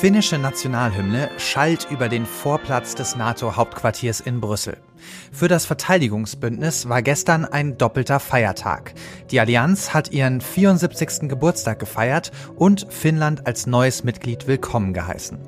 finnische Nationalhymne schallt über den Vorplatz des NATO-Hauptquartiers in Brüssel. Für das Verteidigungsbündnis war gestern ein doppelter Feiertag. Die Allianz hat ihren 74. Geburtstag gefeiert und Finnland als neues Mitglied willkommen geheißen.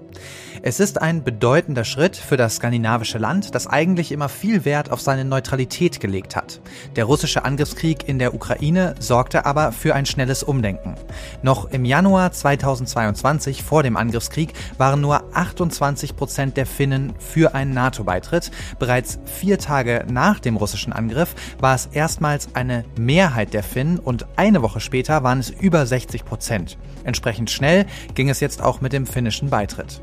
Es ist ein bedeutender Schritt für das skandinavische Land, das eigentlich immer viel Wert auf seine Neutralität gelegt hat. Der russische Angriffskrieg in der Ukraine sorgte aber für ein schnelles Umdenken. Noch im Januar 2022 vor dem Angriffskrieg waren nur 28 Prozent der Finnen für einen NATO-Beitritt. Bereits vier Tage nach dem russischen Angriff war es erstmals eine Mehrheit der Finnen und eine Woche später waren es über 60 Prozent. Entsprechend schnell ging es jetzt auch mit dem finnischen Beitritt.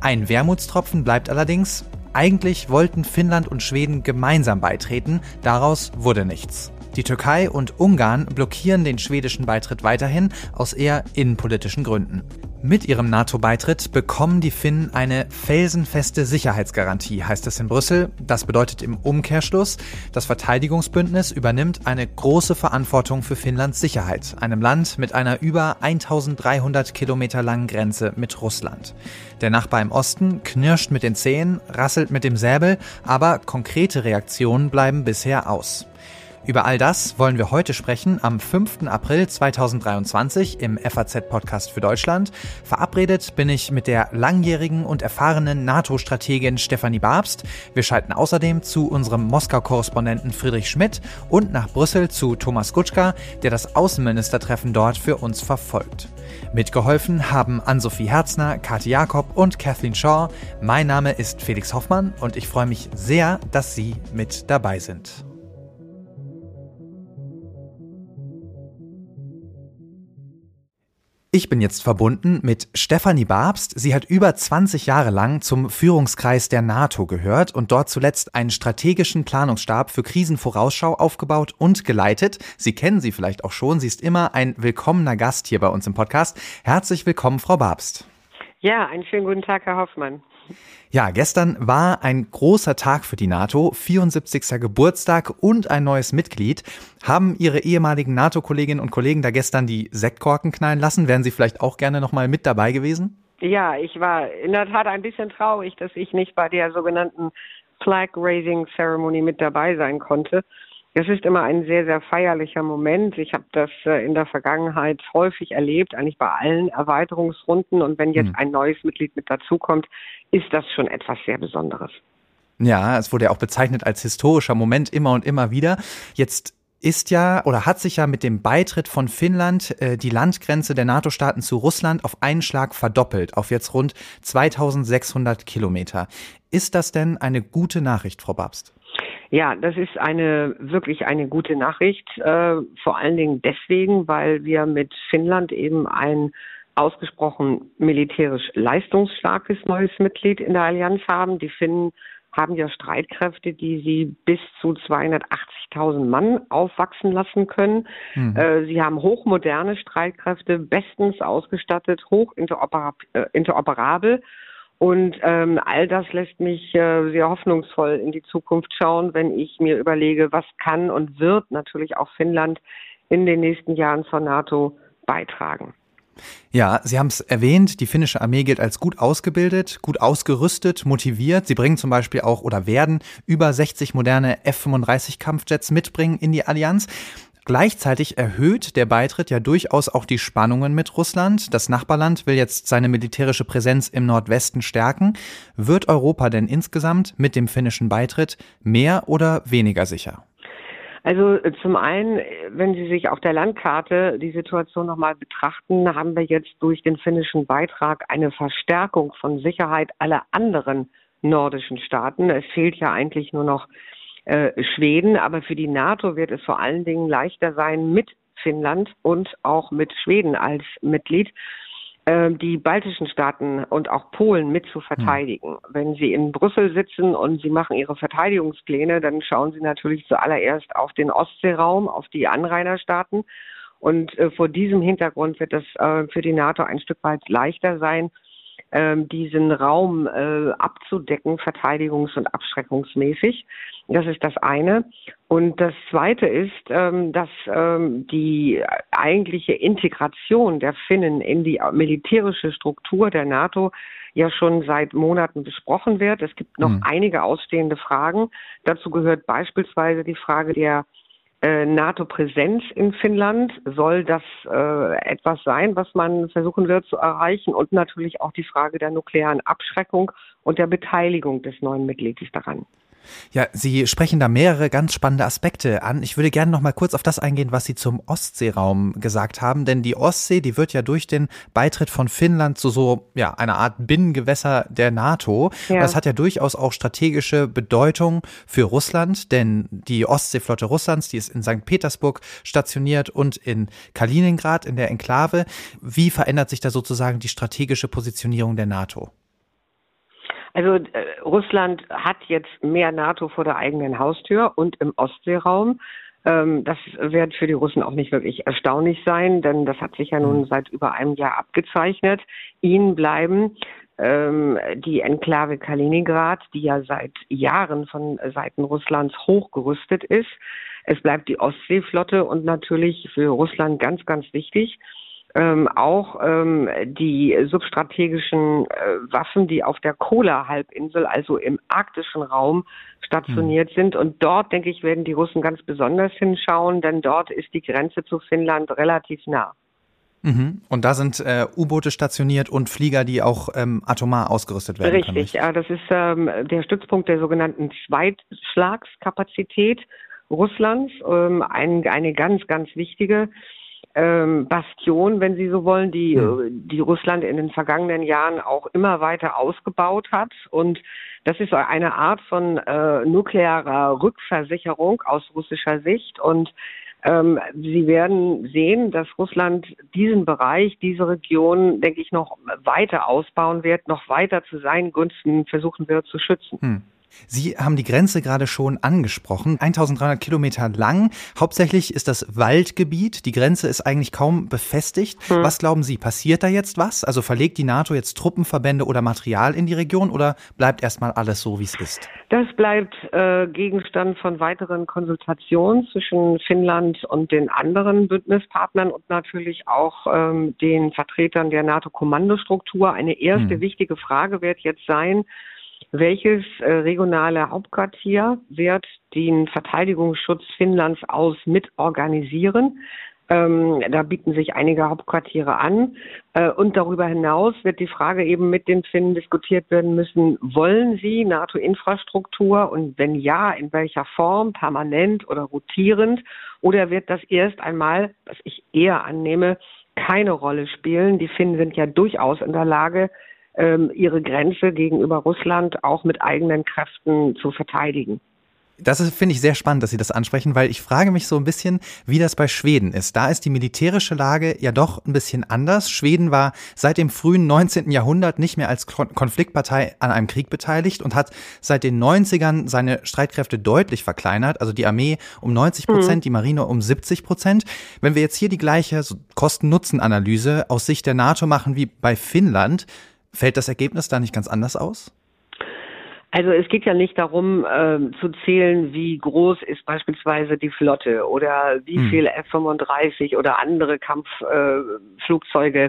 Ein Wermutstropfen bleibt allerdings, eigentlich wollten Finnland und Schweden gemeinsam beitreten, daraus wurde nichts. Die Türkei und Ungarn blockieren den schwedischen Beitritt weiterhin aus eher innenpolitischen Gründen. Mit ihrem NATO-Beitritt bekommen die Finnen eine felsenfeste Sicherheitsgarantie, heißt es in Brüssel. Das bedeutet im Umkehrschluss, das Verteidigungsbündnis übernimmt eine große Verantwortung für Finnlands Sicherheit, einem Land mit einer über 1300 Kilometer langen Grenze mit Russland. Der Nachbar im Osten knirscht mit den Zähnen, rasselt mit dem Säbel, aber konkrete Reaktionen bleiben bisher aus. Über all das wollen wir heute sprechen am 5. April 2023 im FAZ-Podcast für Deutschland. Verabredet bin ich mit der langjährigen und erfahrenen NATO-Strategin Stefanie Babst. Wir schalten außerdem zu unserem Moskau-Korrespondenten Friedrich Schmidt und nach Brüssel zu Thomas Gutschka, der das Außenministertreffen dort für uns verfolgt. Mitgeholfen haben Ann-Sophie Herzner, Kathi Jakob und Kathleen Shaw. Mein Name ist Felix Hoffmann und ich freue mich sehr, dass Sie mit dabei sind. Ich bin jetzt verbunden mit Stefanie Babst. Sie hat über 20 Jahre lang zum Führungskreis der NATO gehört und dort zuletzt einen strategischen Planungsstab für Krisenvorausschau aufgebaut und geleitet. Sie kennen sie vielleicht auch schon. Sie ist immer ein willkommener Gast hier bei uns im Podcast. Herzlich willkommen, Frau Babst. Ja, einen schönen guten Tag, Herr Hoffmann. Ja, gestern war ein großer Tag für die NATO, 74. Geburtstag und ein neues Mitglied. Haben Ihre ehemaligen NATO-Kolleginnen und Kollegen da gestern die Sektkorken knallen lassen? Wären Sie vielleicht auch gerne noch mal mit dabei gewesen? Ja, ich war in der Tat ein bisschen traurig, dass ich nicht bei der sogenannten Flag Raising Ceremony mit dabei sein konnte. Es ist immer ein sehr, sehr feierlicher Moment. Ich habe das äh, in der Vergangenheit häufig erlebt, eigentlich bei allen Erweiterungsrunden. Und wenn jetzt hm. ein neues Mitglied mit dazukommt, ist das schon etwas sehr Besonderes. Ja, es wurde ja auch bezeichnet als historischer Moment immer und immer wieder. Jetzt ist ja oder hat sich ja mit dem Beitritt von Finnland äh, die Landgrenze der NATO-Staaten zu Russland auf einen Schlag verdoppelt, auf jetzt rund 2600 Kilometer. Ist das denn eine gute Nachricht, Frau Babst? Ja, das ist eine wirklich eine gute Nachricht, äh, vor allen Dingen deswegen, weil wir mit Finnland eben ein ausgesprochen militärisch leistungsstarkes neues Mitglied in der Allianz haben. Die Finnen haben ja Streitkräfte, die sie bis zu 280.000 Mann aufwachsen lassen können. Mhm. Äh, sie haben hochmoderne Streitkräfte, bestens ausgestattet, hoch äh, interoperabel und ähm, all das lässt mich äh, sehr hoffnungsvoll in die Zukunft schauen, wenn ich mir überlege, was kann und wird natürlich auch Finnland in den nächsten Jahren zur NATO beitragen. Ja, Sie haben es erwähnt, die finnische Armee gilt als gut ausgebildet, gut ausgerüstet, motiviert. Sie bringen zum Beispiel auch oder werden über 60 moderne F-35 Kampfjets mitbringen in die Allianz. Gleichzeitig erhöht der Beitritt ja durchaus auch die Spannungen mit Russland. Das Nachbarland will jetzt seine militärische Präsenz im Nordwesten stärken. Wird Europa denn insgesamt mit dem finnischen Beitritt mehr oder weniger sicher? Also äh, zum einen, wenn Sie sich auf der Landkarte die Situation nochmal betrachten, haben wir jetzt durch den finnischen Beitrag eine Verstärkung von Sicherheit aller anderen nordischen Staaten. Es fehlt ja eigentlich nur noch äh, Schweden, aber für die NATO wird es vor allen Dingen leichter sein, mit Finnland und auch mit Schweden als Mitglied äh, die baltischen Staaten und auch Polen mit zu verteidigen. Hm. Wenn Sie in Brüssel sitzen und Sie machen Ihre Verteidigungspläne, dann schauen Sie natürlich zuallererst auf den Ostseeraum, auf die Anrainerstaaten. Und äh, vor diesem Hintergrund wird es äh, für die NATO ein Stück weit leichter sein, ähm, diesen Raum äh, abzudecken, verteidigungs- und abschreckungsmäßig. Das ist das eine. Und das zweite ist, ähm, dass ähm, die eigentliche Integration der Finnen in die militärische Struktur der NATO ja schon seit Monaten besprochen wird. Es gibt noch mhm. einige ausstehende Fragen. Dazu gehört beispielsweise die Frage der NATO-Präsenz in Finnland. Soll das äh, etwas sein, was man versuchen wird zu erreichen? Und natürlich auch die Frage der nuklearen Abschreckung und der Beteiligung des neuen Mitglieds daran. Ja, Sie sprechen da mehrere ganz spannende Aspekte an. Ich würde gerne noch mal kurz auf das eingehen, was Sie zum Ostseeraum gesagt haben, denn die Ostsee, die wird ja durch den Beitritt von Finnland zu so ja, einer Art Binnengewässer der NATO. Ja. Das hat ja durchaus auch strategische Bedeutung für Russland, denn die Ostseeflotte Russlands, die ist in St. Petersburg stationiert und in Kaliningrad in der Enklave. Wie verändert sich da sozusagen die strategische Positionierung der NATO? Also äh, Russland hat jetzt mehr NATO vor der eigenen Haustür und im Ostseeraum. Ähm, das wird für die Russen auch nicht wirklich erstaunlich sein, denn das hat sich ja nun mhm. seit über einem Jahr abgezeichnet. Ihnen bleiben ähm, die Enklave Kaliningrad, die ja seit Jahren von Seiten Russlands hochgerüstet ist. Es bleibt die Ostseeflotte und natürlich für Russland ganz, ganz wichtig, ähm, auch ähm, die substrategischen äh, Waffen, die auf der Kola-Halbinsel, also im arktischen Raum, stationiert mhm. sind. Und dort, denke ich, werden die Russen ganz besonders hinschauen, denn dort ist die Grenze zu Finnland relativ nah. Mhm. Und da sind äh, U-Boote stationiert und Flieger, die auch ähm, atomar ausgerüstet werden. Richtig, ja, das ist ähm, der Stützpunkt der sogenannten Zweitschlagskapazität Russlands, ähm, ein, eine ganz, ganz wichtige ähm, Bastion, wenn Sie so wollen, die, mhm. die Russland in den vergangenen Jahren auch immer weiter ausgebaut hat. Und das ist eine Art von äh, nuklearer Rückversicherung aus russischer Sicht. Und ähm, Sie werden sehen, dass Russland diesen Bereich, diese Region, denke ich, noch weiter ausbauen wird, noch weiter zu seinen Gunsten versuchen wird zu schützen. Hm. Sie haben die Grenze gerade schon angesprochen. 1300 Kilometer lang. Hauptsächlich ist das Waldgebiet. Die Grenze ist eigentlich kaum befestigt. Hm. Was glauben Sie, passiert da jetzt was? Also verlegt die NATO jetzt Truppenverbände oder Material in die Region oder bleibt erstmal alles so, wie es ist? Das bleibt äh, Gegenstand von weiteren Konsultationen zwischen Finnland und den anderen Bündnispartnern und natürlich auch ähm, den Vertretern der NATO-Kommandostruktur. Eine erste hm. wichtige Frage wird jetzt sein, welches äh, regionale Hauptquartier wird den Verteidigungsschutz Finnlands aus mit organisieren? Ähm, da bieten sich einige Hauptquartiere an. Äh, und darüber hinaus wird die Frage eben mit den Finnen diskutiert werden müssen, wollen sie NATO-Infrastruktur und wenn ja, in welcher Form, permanent oder rotierend? Oder wird das erst einmal, was ich eher annehme, keine Rolle spielen? Die Finnen sind ja durchaus in der Lage, ihre Grenze gegenüber Russland auch mit eigenen Kräften zu verteidigen. Das finde ich sehr spannend, dass Sie das ansprechen, weil ich frage mich so ein bisschen, wie das bei Schweden ist. Da ist die militärische Lage ja doch ein bisschen anders. Schweden war seit dem frühen 19. Jahrhundert nicht mehr als Konfliktpartei an einem Krieg beteiligt und hat seit den 90ern seine Streitkräfte deutlich verkleinert, also die Armee um 90 Prozent, mhm. die Marine um 70 Prozent. Wenn wir jetzt hier die gleiche Kosten-Nutzen-Analyse aus Sicht der NATO machen wie bei Finnland, Fällt das Ergebnis da nicht ganz anders aus? Also es geht ja nicht darum äh, zu zählen, wie groß ist beispielsweise die Flotte oder wie hm. viel F-35 oder andere Kampfflugzeuge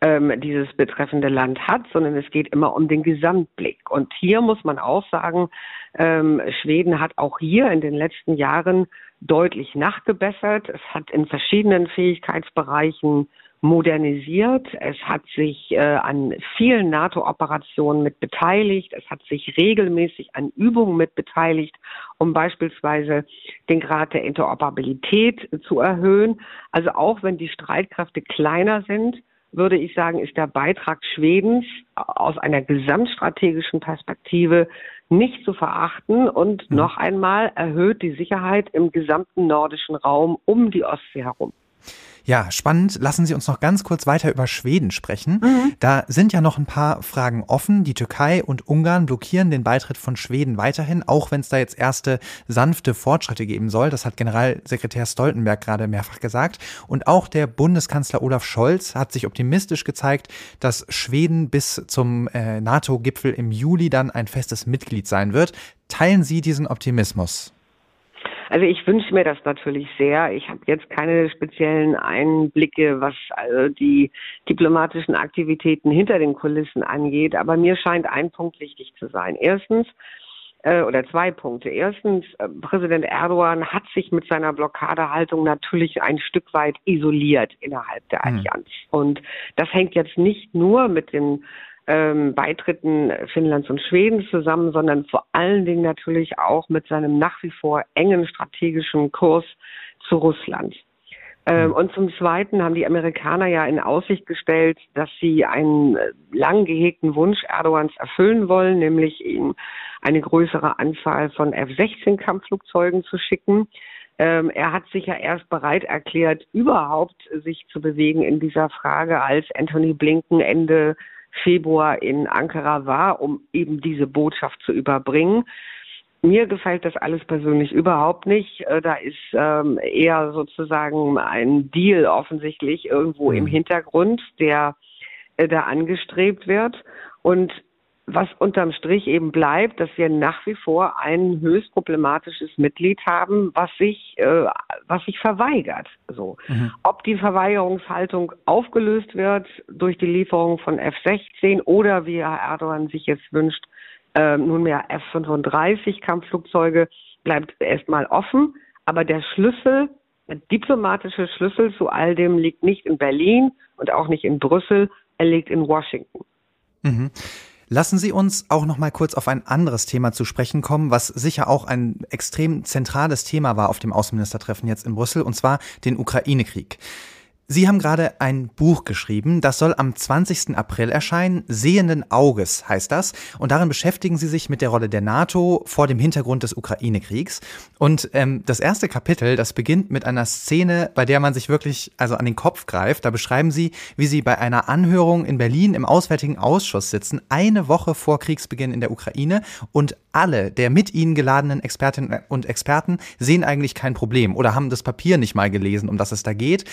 äh, ähm, dieses betreffende Land hat, sondern es geht immer um den Gesamtblick. Und hier muss man auch sagen, ähm, Schweden hat auch hier in den letzten Jahren deutlich nachgebessert. Es hat in verschiedenen Fähigkeitsbereichen modernisiert. Es hat sich äh, an vielen NATO-Operationen mit beteiligt. Es hat sich regelmäßig an Übungen mit beteiligt, um beispielsweise den Grad der Interoperabilität zu erhöhen. Also auch wenn die Streitkräfte kleiner sind, würde ich sagen, ist der Beitrag Schwedens aus einer gesamtstrategischen Perspektive nicht zu verachten und mhm. noch einmal erhöht die Sicherheit im gesamten nordischen Raum um die Ostsee herum. Ja, spannend. Lassen Sie uns noch ganz kurz weiter über Schweden sprechen. Mhm. Da sind ja noch ein paar Fragen offen. Die Türkei und Ungarn blockieren den Beitritt von Schweden weiterhin, auch wenn es da jetzt erste sanfte Fortschritte geben soll. Das hat Generalsekretär Stoltenberg gerade mehrfach gesagt. Und auch der Bundeskanzler Olaf Scholz hat sich optimistisch gezeigt, dass Schweden bis zum äh, NATO-Gipfel im Juli dann ein festes Mitglied sein wird. Teilen Sie diesen Optimismus? Also ich wünsche mir das natürlich sehr. Ich habe jetzt keine speziellen Einblicke, was also die diplomatischen Aktivitäten hinter den Kulissen angeht, aber mir scheint ein Punkt wichtig zu sein. Erstens, äh, oder zwei Punkte. Erstens, äh, Präsident Erdogan hat sich mit seiner Blockadehaltung natürlich ein Stück weit isoliert innerhalb der hm. Allianz. Mhm. Und das hängt jetzt nicht nur mit den ähm, Beitritten Finnlands und Schwedens zusammen, sondern vor allen Dingen natürlich auch mit seinem nach wie vor engen strategischen Kurs zu Russland. Ähm, hm. und zum Zweiten haben die Amerikaner ja in Aussicht gestellt, dass sie einen äh, lang gehegten Wunsch Erdogans erfüllen wollen, nämlich ihm eine größere Anzahl von F-16-Kampfflugzeugen zu schicken. Ähm, er hat sich ja erst bereit erklärt, überhaupt sich zu bewegen in dieser Frage, als Anthony Blinken Ende Februar in Ankara war, um eben diese Botschaft zu überbringen. Mir gefällt das alles persönlich überhaupt nicht. Äh, da ist ähm, eher sozusagen ein Deal offensichtlich irgendwo mhm. im Hintergrund, der äh, da angestrebt wird. Und was unterm Strich eben bleibt, dass wir nach wie vor ein höchst problematisches Mitglied haben, was sich, äh, was sich verweigert. So, mhm. ob die Verweigerungshaltung aufgelöst wird durch die Lieferung von F-16 oder wie Herr Erdogan sich jetzt wünscht, äh, nunmehr F-35 Kampfflugzeuge, bleibt erstmal offen. Aber der Schlüssel, der diplomatische Schlüssel zu all dem liegt nicht in Berlin und auch nicht in Brüssel, er liegt in Washington. Mhm. Lassen Sie uns auch noch mal kurz auf ein anderes Thema zu sprechen kommen, was sicher auch ein extrem zentrales Thema war auf dem Außenministertreffen jetzt in Brüssel, und zwar den Ukraine-Krieg. Sie haben gerade ein Buch geschrieben, das soll am 20. April erscheinen. Sehenden Auges heißt das. Und darin beschäftigen Sie sich mit der Rolle der NATO vor dem Hintergrund des Ukraine-Kriegs. Und ähm, das erste Kapitel, das beginnt mit einer Szene, bei der man sich wirklich also an den Kopf greift. Da beschreiben Sie, wie Sie bei einer Anhörung in Berlin im Auswärtigen Ausschuss sitzen, eine Woche vor Kriegsbeginn in der Ukraine. Und alle der mit Ihnen geladenen Expertinnen und Experten sehen eigentlich kein Problem oder haben das Papier nicht mal gelesen, um das es da geht.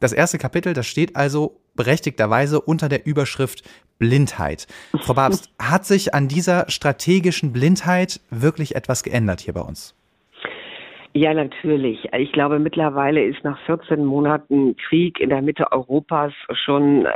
Das erste Kapitel, das steht also berechtigterweise unter der Überschrift Blindheit. Frau Babst, hat sich an dieser strategischen Blindheit wirklich etwas geändert hier bei uns? Ja, natürlich. Ich glaube, mittlerweile ist nach 14 Monaten Krieg in der Mitte Europas schon äh,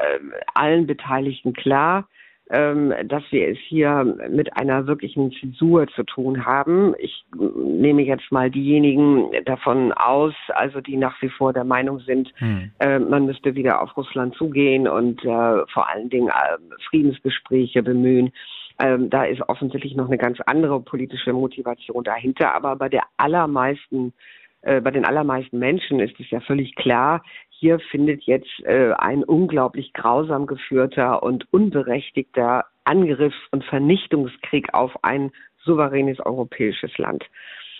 allen Beteiligten klar, ähm, dass wir es hier mit einer wirklichen Zensur zu tun haben. Ich nehme jetzt mal diejenigen davon aus, also die nach wie vor der Meinung sind, hm. äh, man müsste wieder auf Russland zugehen und äh, vor allen Dingen äh, Friedensgespräche bemühen. Ähm, da ist offensichtlich noch eine ganz andere politische Motivation dahinter. Aber bei der allermeisten äh, bei den allermeisten Menschen ist es ja völlig klar, hier findet jetzt äh, ein unglaublich grausam geführter und unberechtigter Angriffs- und Vernichtungskrieg auf ein souveränes europäisches Land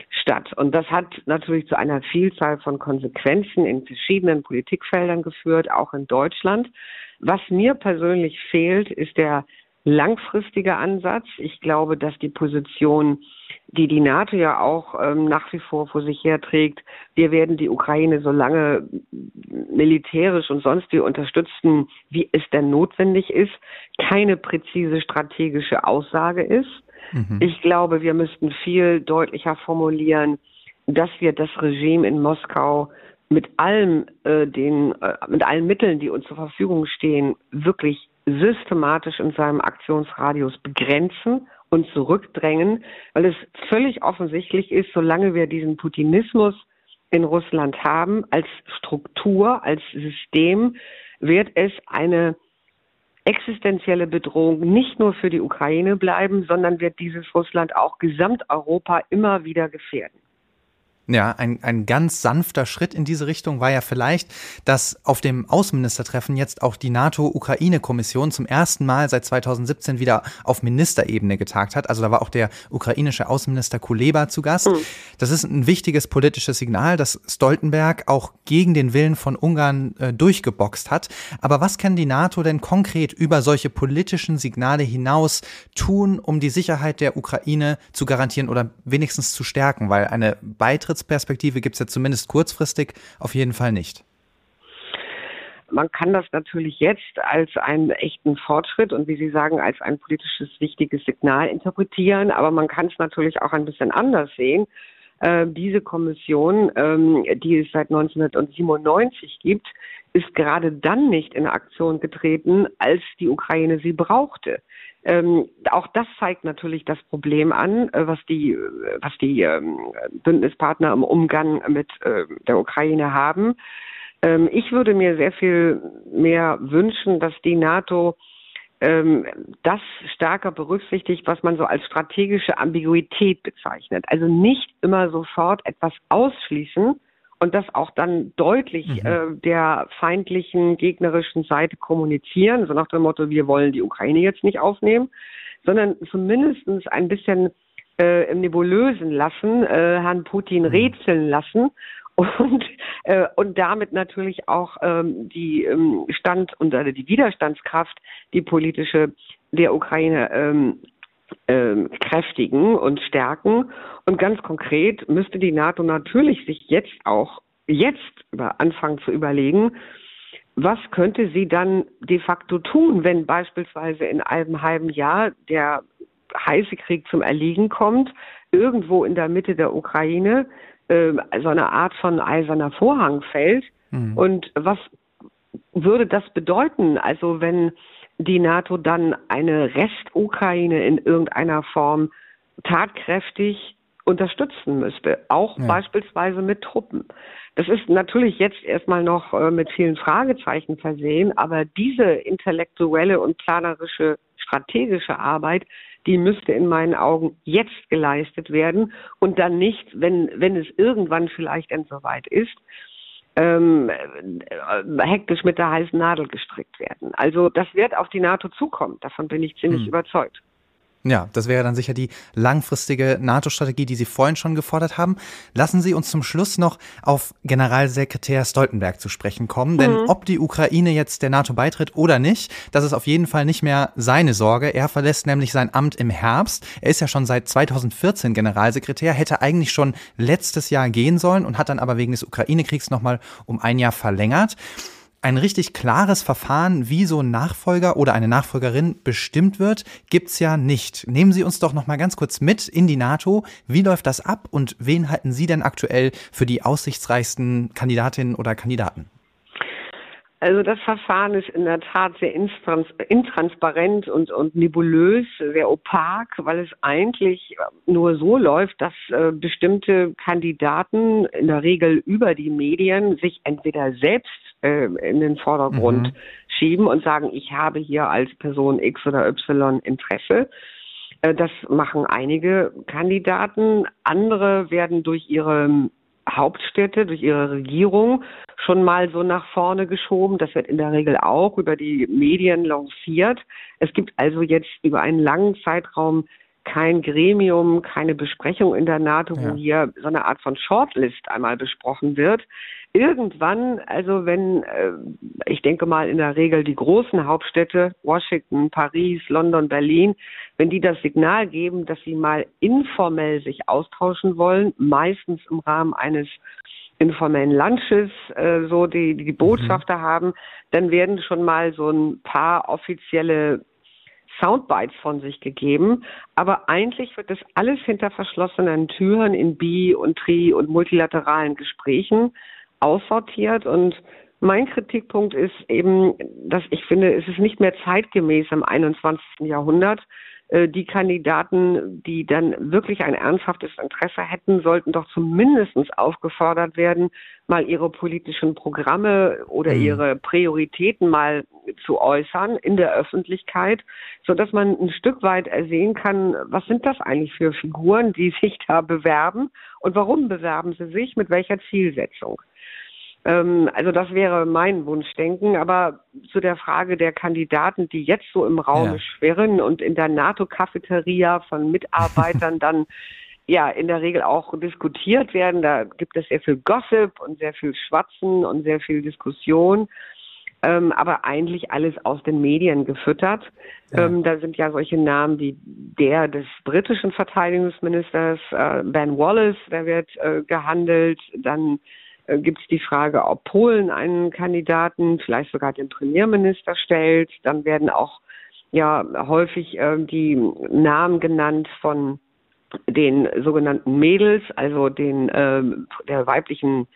statt. Und das hat natürlich zu einer Vielzahl von Konsequenzen in verschiedenen Politikfeldern geführt, auch in Deutschland. Was mir persönlich fehlt, ist der langfristige Ansatz. Ich glaube, dass die Position die die NATO ja auch ähm, nach wie vor vor sich herträgt. Wir werden die Ukraine so lange militärisch und sonst wie unterstützen, wie es denn notwendig ist, keine präzise strategische Aussage ist. Mhm. Ich glaube, wir müssten viel deutlicher formulieren, dass wir das Regime in Moskau mit allem äh, den äh, mit allen Mitteln, die uns zur Verfügung stehen, wirklich systematisch in seinem Aktionsradius begrenzen und zurückdrängen, weil es völlig offensichtlich ist, solange wir diesen Putinismus in Russland haben, als Struktur, als System, wird es eine existenzielle Bedrohung nicht nur für die Ukraine bleiben, sondern wird dieses Russland auch Gesamteuropa immer wieder gefährden. Ja, ein, ein ganz sanfter Schritt in diese Richtung war ja vielleicht, dass auf dem Außenministertreffen jetzt auch die NATO-Ukraine-Kommission zum ersten Mal seit 2017 wieder auf Ministerebene getagt hat. Also da war auch der ukrainische Außenminister Kuleba zu Gast. Mhm. Das ist ein wichtiges politisches Signal, dass Stoltenberg auch gegen den Willen von Ungarn äh, durchgeboxt hat. Aber was kann die NATO denn konkret über solche politischen Signale hinaus tun, um die Sicherheit der Ukraine zu garantieren oder wenigstens zu stärken? Weil eine Beitritt Beitrittsperspektive gibt es ja zumindest kurzfristig auf jeden Fall nicht. Man kann das natürlich jetzt als einen echten Fortschritt und wie Sie sagen, als ein politisches wichtiges Signal interpretieren, aber man kann es natürlich auch ein bisschen anders sehen. Äh, diese Kommission, ähm, die es seit 1997 gibt, ist gerade dann nicht in Aktion getreten, als die Ukraine sie brauchte. Ähm, auch das zeigt natürlich das Problem an, äh, was die, was die ähm, Bündnispartner im Umgang mit äh, der Ukraine haben. Ähm, ich würde mir sehr viel mehr wünschen, dass die NATO ähm, das stärker berücksichtigt, was man so als strategische Ambiguität bezeichnet. Also nicht immer sofort etwas ausschließen, und das auch dann deutlich mhm. äh, der feindlichen gegnerischen Seite kommunizieren, so nach dem Motto, wir wollen die Ukraine jetzt nicht aufnehmen, sondern zumindest ein bisschen äh, im Nebulösen lassen, äh, Herrn Putin mhm. rätseln lassen und, äh, und damit natürlich auch ähm, die ähm, Stand und äh, die Widerstandskraft, die politische der Ukraine ähm, ähm, kräftigen und stärken. Und ganz konkret müsste die NATO natürlich sich jetzt auch jetzt über anfangen zu überlegen, was könnte sie dann de facto tun, wenn beispielsweise in einem halben Jahr der heiße Krieg zum Erliegen kommt, irgendwo in der Mitte der Ukraine äh, so eine Art von eiserner Vorhang fällt. Mhm. Und was würde das bedeuten? Also wenn die NATO dann eine Restukraine in irgendeiner Form tatkräftig unterstützen müsste, auch ja. beispielsweise mit Truppen. Das ist natürlich jetzt erstmal noch äh, mit vielen Fragezeichen versehen, aber diese intellektuelle und planerische strategische Arbeit, die müsste in meinen Augen jetzt geleistet werden und dann nicht, wenn, wenn es irgendwann vielleicht soweit ist, ähm, äh, hektisch mit der heißen Nadel gestrickt werden. Also das wird auf die NATO zukommen. Davon bin ich ziemlich hm. überzeugt. Ja, das wäre dann sicher die langfristige NATO-Strategie, die Sie vorhin schon gefordert haben. Lassen Sie uns zum Schluss noch auf Generalsekretär Stoltenberg zu sprechen kommen. Mhm. Denn ob die Ukraine jetzt der NATO beitritt oder nicht, das ist auf jeden Fall nicht mehr seine Sorge. Er verlässt nämlich sein Amt im Herbst. Er ist ja schon seit 2014 Generalsekretär, hätte eigentlich schon letztes Jahr gehen sollen und hat dann aber wegen des Ukraine-Kriegs nochmal um ein Jahr verlängert ein richtig klares Verfahren, wie so ein Nachfolger oder eine Nachfolgerin bestimmt wird, gibt's ja nicht. Nehmen Sie uns doch noch mal ganz kurz mit in die NATO. Wie läuft das ab und wen halten Sie denn aktuell für die aussichtsreichsten Kandidatinnen oder Kandidaten? Also das Verfahren ist in der Tat sehr intransparent und, und nebulös, sehr opak, weil es eigentlich nur so läuft, dass äh, bestimmte Kandidaten in der Regel über die Medien sich entweder selbst äh, in den Vordergrund mhm. schieben und sagen, ich habe hier als Person X oder Y Interesse. Äh, das machen einige Kandidaten. Andere werden durch ihre Hauptstädte, durch ihre Regierung schon mal so nach vorne geschoben. Das wird in der Regel auch über die Medien lanciert. Es gibt also jetzt über einen langen Zeitraum kein Gremium, keine Besprechung in der NATO, wo ja. hier so eine Art von Shortlist einmal besprochen wird irgendwann, also wenn, äh, ich denke mal in der Regel die großen Hauptstädte, Washington, Paris, London, Berlin, wenn die das Signal geben, dass sie mal informell sich austauschen wollen, meistens im Rahmen eines informellen Lunches, äh, so die, die Botschafter mhm. haben, dann werden schon mal so ein paar offizielle Soundbites von sich gegeben. Aber eigentlich wird das alles hinter verschlossenen Türen in Bi- und Tri- und multilateralen Gesprächen aussortiert und mein Kritikpunkt ist eben, dass ich finde, es ist nicht mehr zeitgemäß im 21. Jahrhundert, die Kandidaten, die dann wirklich ein ernsthaftes Interesse hätten, sollten doch zumindest aufgefordert werden, mal ihre politischen Programme oder mhm. ihre Prioritäten mal zu äußern in der Öffentlichkeit, so dass man ein Stück weit ersehen kann, was sind das eigentlich für Figuren, die sich da bewerben und warum bewerben sie sich, mit welcher Zielsetzung. Ähm, also das wäre mein Wunschdenken. Aber zu der Frage der Kandidaten, die jetzt so im Raum ja. schwirren und in der NATO-Cafeteria von Mitarbeitern dann ja in der Regel auch diskutiert werden, da gibt es sehr viel Gossip und sehr viel Schwatzen und sehr viel Diskussion. Ähm, aber eigentlich alles aus den Medien gefüttert. Ja. Ähm, da sind ja solche Namen wie der des britischen Verteidigungsministers, äh, Ben Wallace, der wird äh, gehandelt, dann äh, gibt es die Frage, ob Polen einen Kandidaten, vielleicht sogar den Premierminister stellt. Dann werden auch ja häufig äh, die Namen genannt von den sogenannten Mädels, also den äh, der weiblichen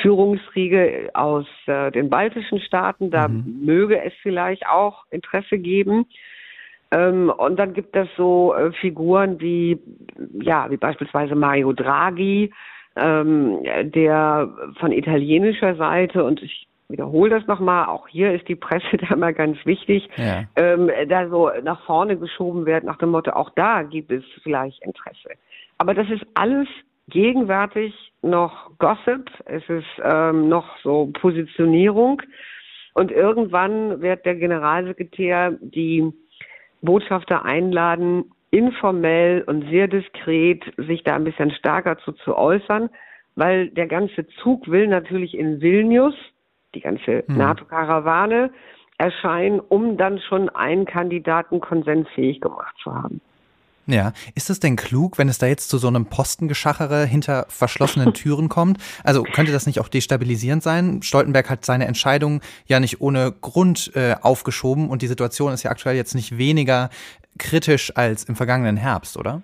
Führungsriege aus äh, den baltischen Staaten. Da mhm. möge es vielleicht auch Interesse geben. Ähm, und dann gibt es so äh, Figuren wie ja wie beispielsweise Mario Draghi, ähm, der von italienischer Seite und ich wiederhole das nochmal, auch hier ist die Presse da mal ganz wichtig, ja. ähm, da so nach vorne geschoben wird nach dem Motto, auch da gibt es vielleicht Interesse. Aber das ist alles gegenwärtig noch Gossip, es ist ähm, noch so Positionierung und irgendwann wird der Generalsekretär die Botschafter einladen, informell und sehr diskret sich da ein bisschen stärker zu, zu äußern, weil der ganze Zug will natürlich in Vilnius, die ganze hm. NATO-Karawane, erscheinen, um dann schon einen Kandidaten konsensfähig gemacht zu haben. Ja, ist es denn klug, wenn es da jetzt zu so einem Postengeschachere hinter verschlossenen Türen kommt? Also könnte das nicht auch destabilisierend sein? Stoltenberg hat seine Entscheidung ja nicht ohne Grund äh, aufgeschoben und die Situation ist ja aktuell jetzt nicht weniger kritisch als im vergangenen Herbst, oder?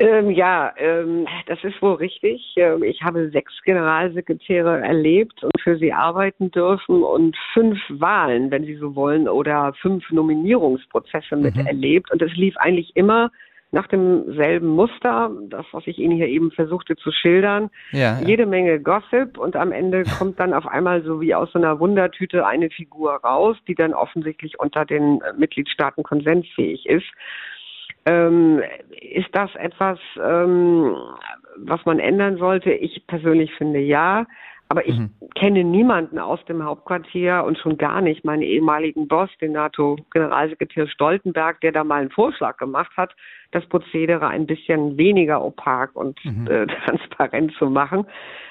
Ähm, ja, ähm, das ist wohl richtig. Ähm, ich habe sechs Generalsekretäre erlebt und für sie arbeiten dürfen und fünf Wahlen, wenn Sie so wollen, oder fünf Nominierungsprozesse mhm. miterlebt. Und es lief eigentlich immer nach demselben Muster, das, was ich Ihnen hier eben versuchte zu schildern. Ja, ja. Jede Menge Gossip und am Ende kommt dann auf einmal so wie aus so einer Wundertüte eine Figur raus, die dann offensichtlich unter den Mitgliedstaaten konsensfähig ist. Ähm, ist das etwas, ähm, was man ändern sollte? Ich persönlich finde ja. Aber ich mhm. kenne niemanden aus dem Hauptquartier und schon gar nicht meinen ehemaligen Boss, den NATO-Generalsekretär Stoltenberg, der da mal einen Vorschlag gemacht hat, das Prozedere ein bisschen weniger opak und mhm. äh, transparent zu machen.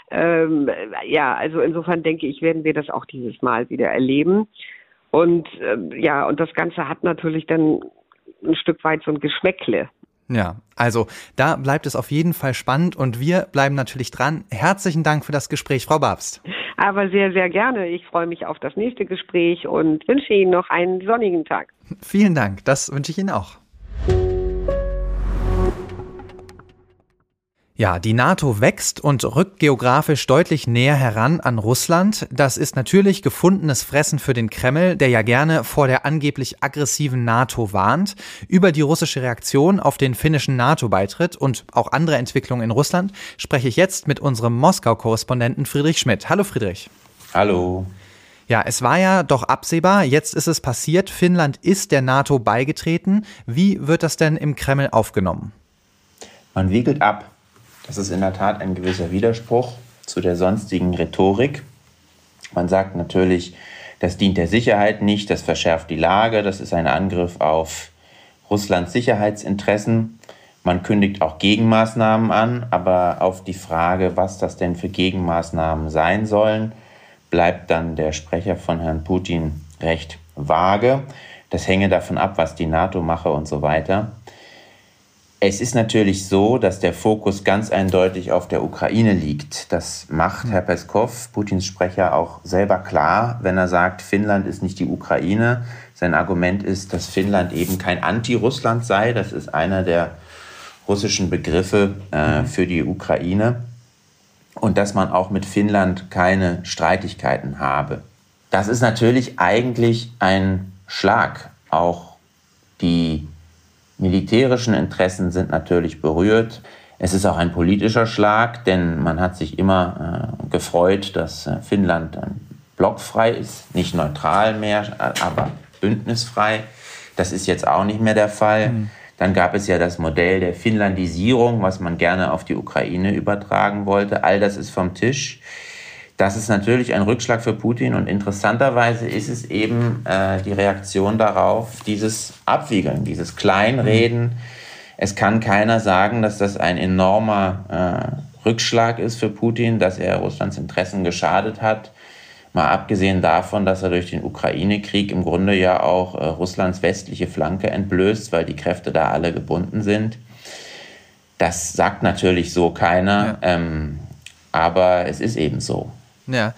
Ähm, ja, also insofern denke ich, werden wir das auch dieses Mal wieder erleben. Und äh, ja, und das Ganze hat natürlich dann ein Stück weit so ein Geschmäckle. Ja, also da bleibt es auf jeden Fall spannend und wir bleiben natürlich dran. Herzlichen Dank für das Gespräch, Frau Babst. Aber sehr, sehr gerne. Ich freue mich auf das nächste Gespräch und wünsche Ihnen noch einen sonnigen Tag. Vielen Dank, das wünsche ich Ihnen auch. Ja, die NATO wächst und rückt geografisch deutlich näher heran an Russland. Das ist natürlich gefundenes Fressen für den Kreml, der ja gerne vor der angeblich aggressiven NATO warnt. Über die russische Reaktion auf den finnischen NATO-Beitritt und auch andere Entwicklungen in Russland spreche ich jetzt mit unserem Moskau-Korrespondenten Friedrich Schmidt. Hallo Friedrich. Hallo. Ja, es war ja doch absehbar, jetzt ist es passiert, Finnland ist der NATO beigetreten. Wie wird das denn im Kreml aufgenommen? Man wiegelt ab, das ist in der Tat ein gewisser Widerspruch zu der sonstigen Rhetorik. Man sagt natürlich, das dient der Sicherheit nicht, das verschärft die Lage, das ist ein Angriff auf Russlands Sicherheitsinteressen. Man kündigt auch Gegenmaßnahmen an, aber auf die Frage, was das denn für Gegenmaßnahmen sein sollen, bleibt dann der Sprecher von Herrn Putin recht vage. Das hänge davon ab, was die NATO mache und so weiter. Es ist natürlich so, dass der Fokus ganz eindeutig auf der Ukraine liegt. Das macht Herr Peskov, Putins Sprecher, auch selber klar, wenn er sagt, Finnland ist nicht die Ukraine. Sein Argument ist, dass Finnland eben kein Anti-Russland sei. Das ist einer der russischen Begriffe äh, für die Ukraine. Und dass man auch mit Finnland keine Streitigkeiten habe. Das ist natürlich eigentlich ein Schlag. Auch die militärischen Interessen sind natürlich berührt. Es ist auch ein politischer Schlag, denn man hat sich immer äh, gefreut, dass äh, Finnland äh, blockfrei ist, nicht neutral mehr, aber bündnisfrei. Das ist jetzt auch nicht mehr der Fall. Mhm. Dann gab es ja das Modell der Finnlandisierung, was man gerne auf die Ukraine übertragen wollte. All das ist vom Tisch. Das ist natürlich ein Rückschlag für Putin und interessanterweise ist es eben äh, die Reaktion darauf, dieses Abwiegeln, dieses Kleinreden. Es kann keiner sagen, dass das ein enormer äh, Rückschlag ist für Putin, dass er Russlands Interessen geschadet hat. Mal abgesehen davon, dass er durch den Ukraine-Krieg im Grunde ja auch äh, Russlands westliche Flanke entblößt, weil die Kräfte da alle gebunden sind. Das sagt natürlich so keiner, ja. ähm, aber es ist eben so. Ja.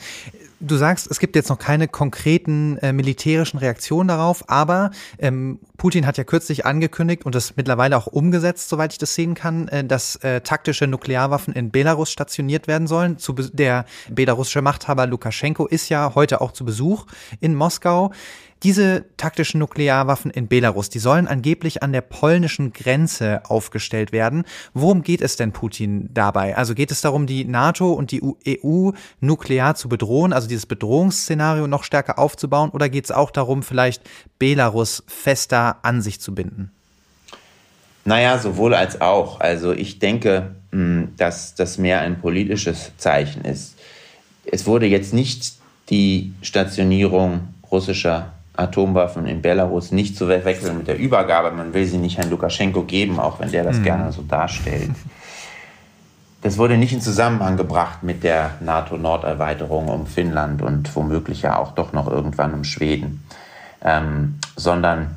Du sagst, es gibt jetzt noch keine konkreten äh, militärischen Reaktionen darauf, aber ähm, Putin hat ja kürzlich angekündigt und das mittlerweile auch umgesetzt, soweit ich das sehen kann, äh, dass äh, taktische Nuklearwaffen in Belarus stationiert werden sollen. Zu der belarussische Machthaber Lukaschenko ist ja heute auch zu Besuch in Moskau. Diese taktischen Nuklearwaffen in Belarus, die sollen angeblich an der polnischen Grenze aufgestellt werden. Worum geht es denn Putin dabei? Also geht es darum, die NATO und die EU nuklear zu bedrohen, also dieses Bedrohungsszenario noch stärker aufzubauen, oder geht es auch darum, vielleicht Belarus fester an sich zu binden? Naja, sowohl als auch. Also ich denke, hm, dass das mehr ein politisches Zeichen ist. Es wurde jetzt nicht die Stationierung russischer Atomwaffen in Belarus nicht zu wechseln mit der Übergabe. Man will sie nicht Herrn Lukaschenko geben, auch wenn der das mhm. gerne so darstellt. Das wurde nicht in Zusammenhang gebracht mit der NATO-Norderweiterung um Finnland und womöglich ja auch doch noch irgendwann um Schweden, ähm, sondern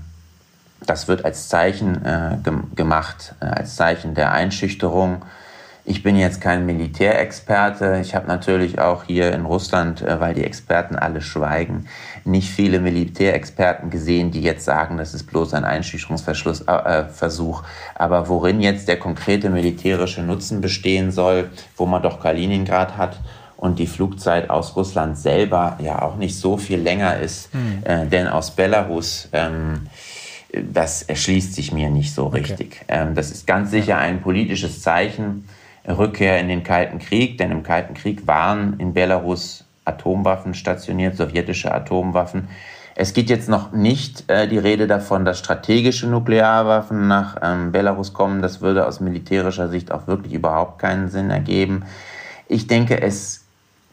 das wird als Zeichen äh, gemacht, äh, als Zeichen der Einschüchterung ich bin jetzt kein Militärexperte. Ich habe natürlich auch hier in Russland, äh, weil die Experten alle schweigen, nicht viele Militärexperten gesehen, die jetzt sagen, das ist bloß ein Einschüchterungsversuch. Äh, Aber worin jetzt der konkrete militärische Nutzen bestehen soll, wo man doch Kaliningrad hat und die Flugzeit aus Russland selber ja auch nicht so viel länger ist, mhm. äh, denn aus Belarus. Ähm, das erschließt sich mir nicht so richtig. Okay. Ähm, das ist ganz sicher ein politisches Zeichen Rückkehr in den Kalten Krieg, denn im Kalten Krieg waren in Belarus Atomwaffen stationiert, sowjetische Atomwaffen. Es geht jetzt noch nicht äh, die Rede davon, dass strategische Nuklearwaffen nach ähm, Belarus kommen. Das würde aus militärischer Sicht auch wirklich überhaupt keinen Sinn ergeben. Ich denke, es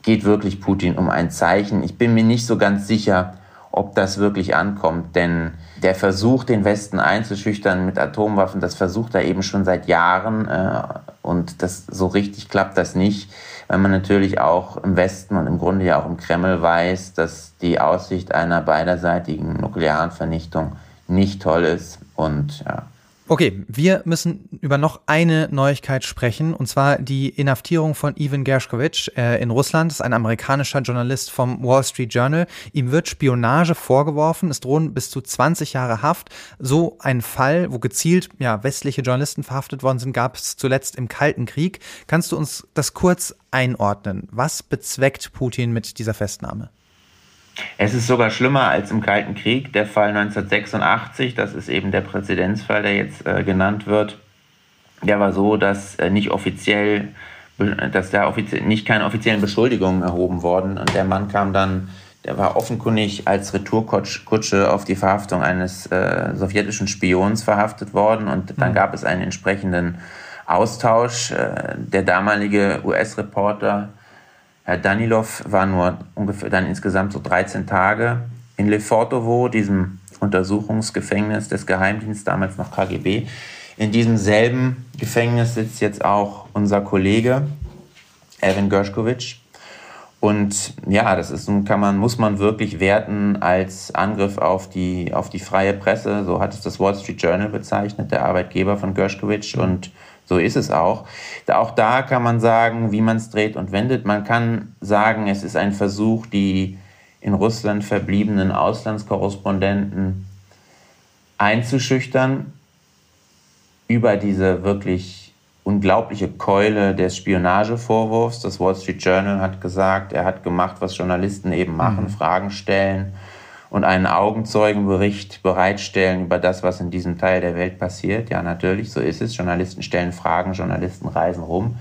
geht wirklich Putin um ein Zeichen. Ich bin mir nicht so ganz sicher, ob das wirklich ankommt, denn der Versuch, den Westen einzuschüchtern mit Atomwaffen, das versucht er eben schon seit Jahren äh, und das so richtig klappt das nicht, weil man natürlich auch im Westen und im Grunde ja auch im Kreml weiß, dass die Aussicht einer beiderseitigen nuklearen Vernichtung nicht toll ist. Und ja, Okay, wir müssen über noch eine Neuigkeit sprechen, und zwar die Inhaftierung von Ivan Gershkovich äh, in Russland. Das ist ein amerikanischer Journalist vom Wall Street Journal. Ihm wird Spionage vorgeworfen. Es drohen bis zu 20 Jahre Haft. So ein Fall, wo gezielt ja, westliche Journalisten verhaftet worden sind, gab es zuletzt im Kalten Krieg. Kannst du uns das kurz einordnen? Was bezweckt Putin mit dieser Festnahme? Es ist sogar schlimmer als im Kalten Krieg. Der Fall 1986, das ist eben der Präzedenzfall, der jetzt äh, genannt wird, der war so, dass äh, nicht offiziell, dass da offiziell, nicht keine offiziellen Beschuldigungen erhoben wurden. Und der Mann kam dann, der war offenkundig als Retourkutsche auf die Verhaftung eines äh, sowjetischen Spions verhaftet worden. Und dann mhm. gab es einen entsprechenden Austausch. Äh, der damalige US-Reporter Herr Danilov war nur ungefähr dann insgesamt so 13 Tage in Lefortovo, diesem Untersuchungsgefängnis des Geheimdienstes, damals noch KGB. In diesem selben Gefängnis sitzt jetzt auch unser Kollege Evan Gershkovich. Und ja, das ist, kann man, muss man wirklich werten als Angriff auf die, auf die freie Presse. So hat es das Wall Street Journal bezeichnet, der Arbeitgeber von Gershkovich. Und so ist es auch. Auch da kann man sagen, wie man es dreht und wendet. Man kann sagen, es ist ein Versuch, die in Russland verbliebenen Auslandskorrespondenten einzuschüchtern über diese wirklich unglaubliche Keule des Spionagevorwurfs. Das Wall Street Journal hat gesagt, er hat gemacht, was Journalisten eben machen, mhm. Fragen stellen und einen Augenzeugenbericht bereitstellen über das, was in diesem Teil der Welt passiert. Ja, natürlich, so ist es. Journalisten stellen Fragen, Journalisten reisen rum.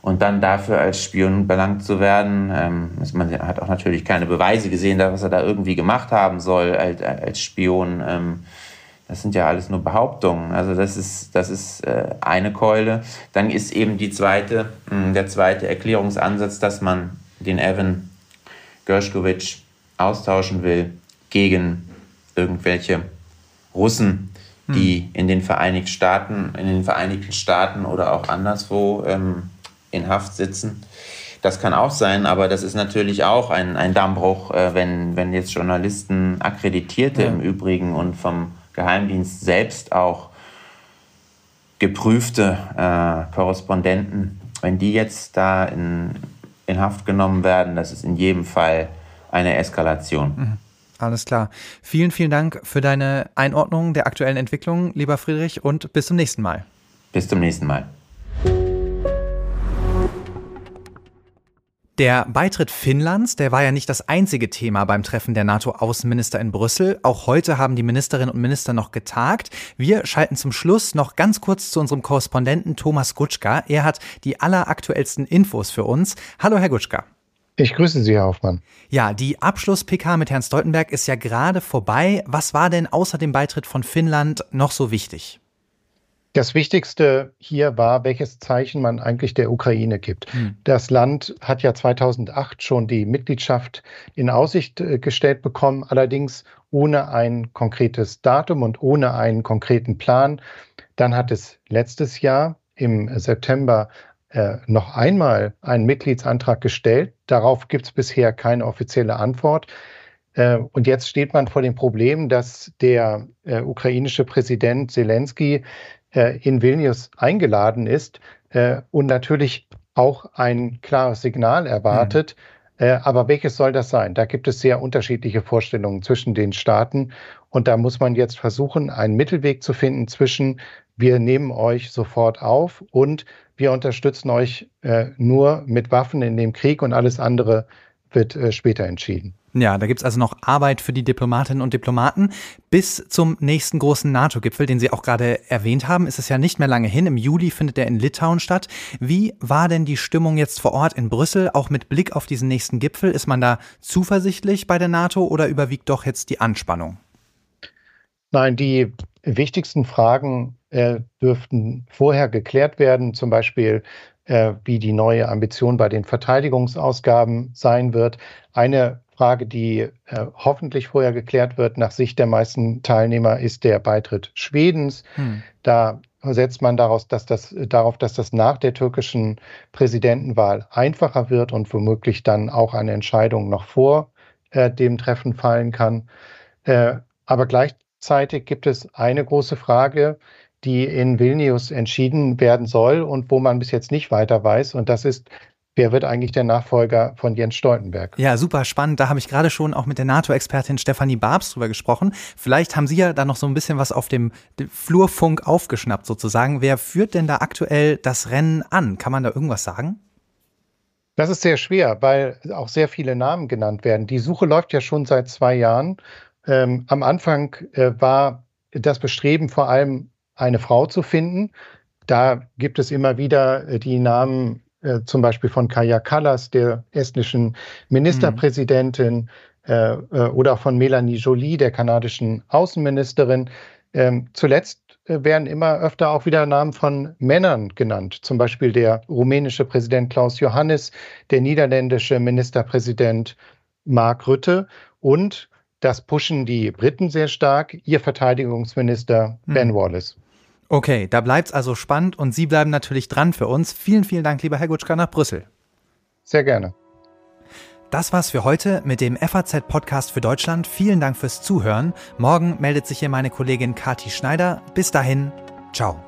Und dann dafür als Spion belangt zu werden, ähm, man hat auch natürlich keine Beweise gesehen, was er da irgendwie gemacht haben soll als, als Spion. Ähm, das sind ja alles nur Behauptungen. Also das ist, das ist äh, eine Keule. Dann ist eben die zweite, mh, hm, der zweite Erklärungsansatz, dass man den Evan Gershkovich austauschen will gegen irgendwelche Russen, die hm. in den Vereinigten Staaten, in den Vereinigten Staaten oder auch anderswo ähm, in Haft sitzen. Das kann auch sein, aber das ist natürlich auch ein, ein Dammbruch, äh, wenn, wenn jetzt Journalisten, Akkreditierte ja. im Übrigen und vom Geheimdienst selbst auch geprüfte äh, Korrespondenten, wenn die jetzt da in, in Haft genommen werden, das ist in jedem Fall eine Eskalation. Mhm. Alles klar. Vielen, vielen Dank für deine Einordnung der aktuellen Entwicklung, lieber Friedrich, und bis zum nächsten Mal. Bis zum nächsten Mal. Der Beitritt Finnlands, der war ja nicht das einzige Thema beim Treffen der NATO-Außenminister in Brüssel. Auch heute haben die Ministerinnen und Minister noch getagt. Wir schalten zum Schluss noch ganz kurz zu unserem Korrespondenten Thomas Gutschka. Er hat die alleraktuellsten Infos für uns. Hallo, Herr Gutschka. Ich grüße Sie, Herr Hoffmann. Ja, die Abschluss-PK mit Herrn Stoltenberg ist ja gerade vorbei. Was war denn außer dem Beitritt von Finnland noch so wichtig? Das Wichtigste hier war, welches Zeichen man eigentlich der Ukraine gibt. Hm. Das Land hat ja 2008 schon die Mitgliedschaft in Aussicht äh, gestellt bekommen, allerdings ohne ein konkretes Datum und ohne einen konkreten Plan. Dann hat es letztes Jahr im September äh, noch einmal einen Mitgliedsantrag gestellt. Darauf gibt es bisher keine offizielle Antwort. Äh, und jetzt steht man vor dem Problem, dass der äh, ukrainische Präsident Zelensky äh, in Vilnius eingeladen ist äh, und natürlich auch ein klares Signal erwartet. Mhm. Aber welches soll das sein? Da gibt es sehr unterschiedliche Vorstellungen zwischen den Staaten. Und da muss man jetzt versuchen, einen Mittelweg zu finden zwischen wir nehmen euch sofort auf und wir unterstützen euch äh, nur mit Waffen in dem Krieg und alles andere wird äh, später entschieden. Ja, da gibt's also noch Arbeit für die Diplomatinnen und Diplomaten. Bis zum nächsten großen NATO-Gipfel, den Sie auch gerade erwähnt haben, ist es ja nicht mehr lange hin. Im Juli findet er in Litauen statt. Wie war denn die Stimmung jetzt vor Ort in Brüssel, auch mit Blick auf diesen nächsten Gipfel? Ist man da zuversichtlich bei der NATO oder überwiegt doch jetzt die Anspannung? Nein, die wichtigsten Fragen äh, dürften vorher geklärt werden, zum Beispiel äh, wie die neue Ambition bei den Verteidigungsausgaben sein wird. Eine Frage, die äh, hoffentlich vorher geklärt wird nach Sicht der meisten Teilnehmer, ist der Beitritt Schwedens. Hm. Da setzt man daraus, dass das, darauf, dass das nach der türkischen Präsidentenwahl einfacher wird und womöglich dann auch eine Entscheidung noch vor äh, dem Treffen fallen kann. Äh, aber gleichzeitig gibt es eine große Frage, die in Vilnius entschieden werden soll und wo man bis jetzt nicht weiter weiß. Und das ist, wer wird eigentlich der Nachfolger von Jens Stoltenberg? Ja, super spannend. Da habe ich gerade schon auch mit der NATO-Expertin Stefanie Babs drüber gesprochen. Vielleicht haben Sie ja da noch so ein bisschen was auf dem Flurfunk aufgeschnappt sozusagen. Wer führt denn da aktuell das Rennen an? Kann man da irgendwas sagen? Das ist sehr schwer, weil auch sehr viele Namen genannt werden. Die Suche läuft ja schon seit zwei Jahren. Ähm, am Anfang äh, war das Bestreben vor allem eine Frau zu finden. Da gibt es immer wieder äh, die Namen äh, zum Beispiel von Kaja Kallas, der estnischen Ministerpräsidentin, mhm. äh, äh, oder von Melanie Jolie, der kanadischen Außenministerin. Ähm, zuletzt äh, werden immer öfter auch wieder Namen von Männern genannt, zum Beispiel der rumänische Präsident Klaus Johannes, der niederländische Ministerpräsident Mark Rütte und das pushen die Briten sehr stark, ihr Verteidigungsminister Ben mhm. Wallace. Okay, da bleibt's also spannend und Sie bleiben natürlich dran für uns. Vielen, vielen Dank, lieber Herr Gutschka, nach Brüssel. Sehr gerne. Das war's für heute mit dem FAZ-Podcast für Deutschland. Vielen Dank fürs Zuhören. Morgen meldet sich hier meine Kollegin Kati Schneider. Bis dahin, ciao.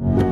you.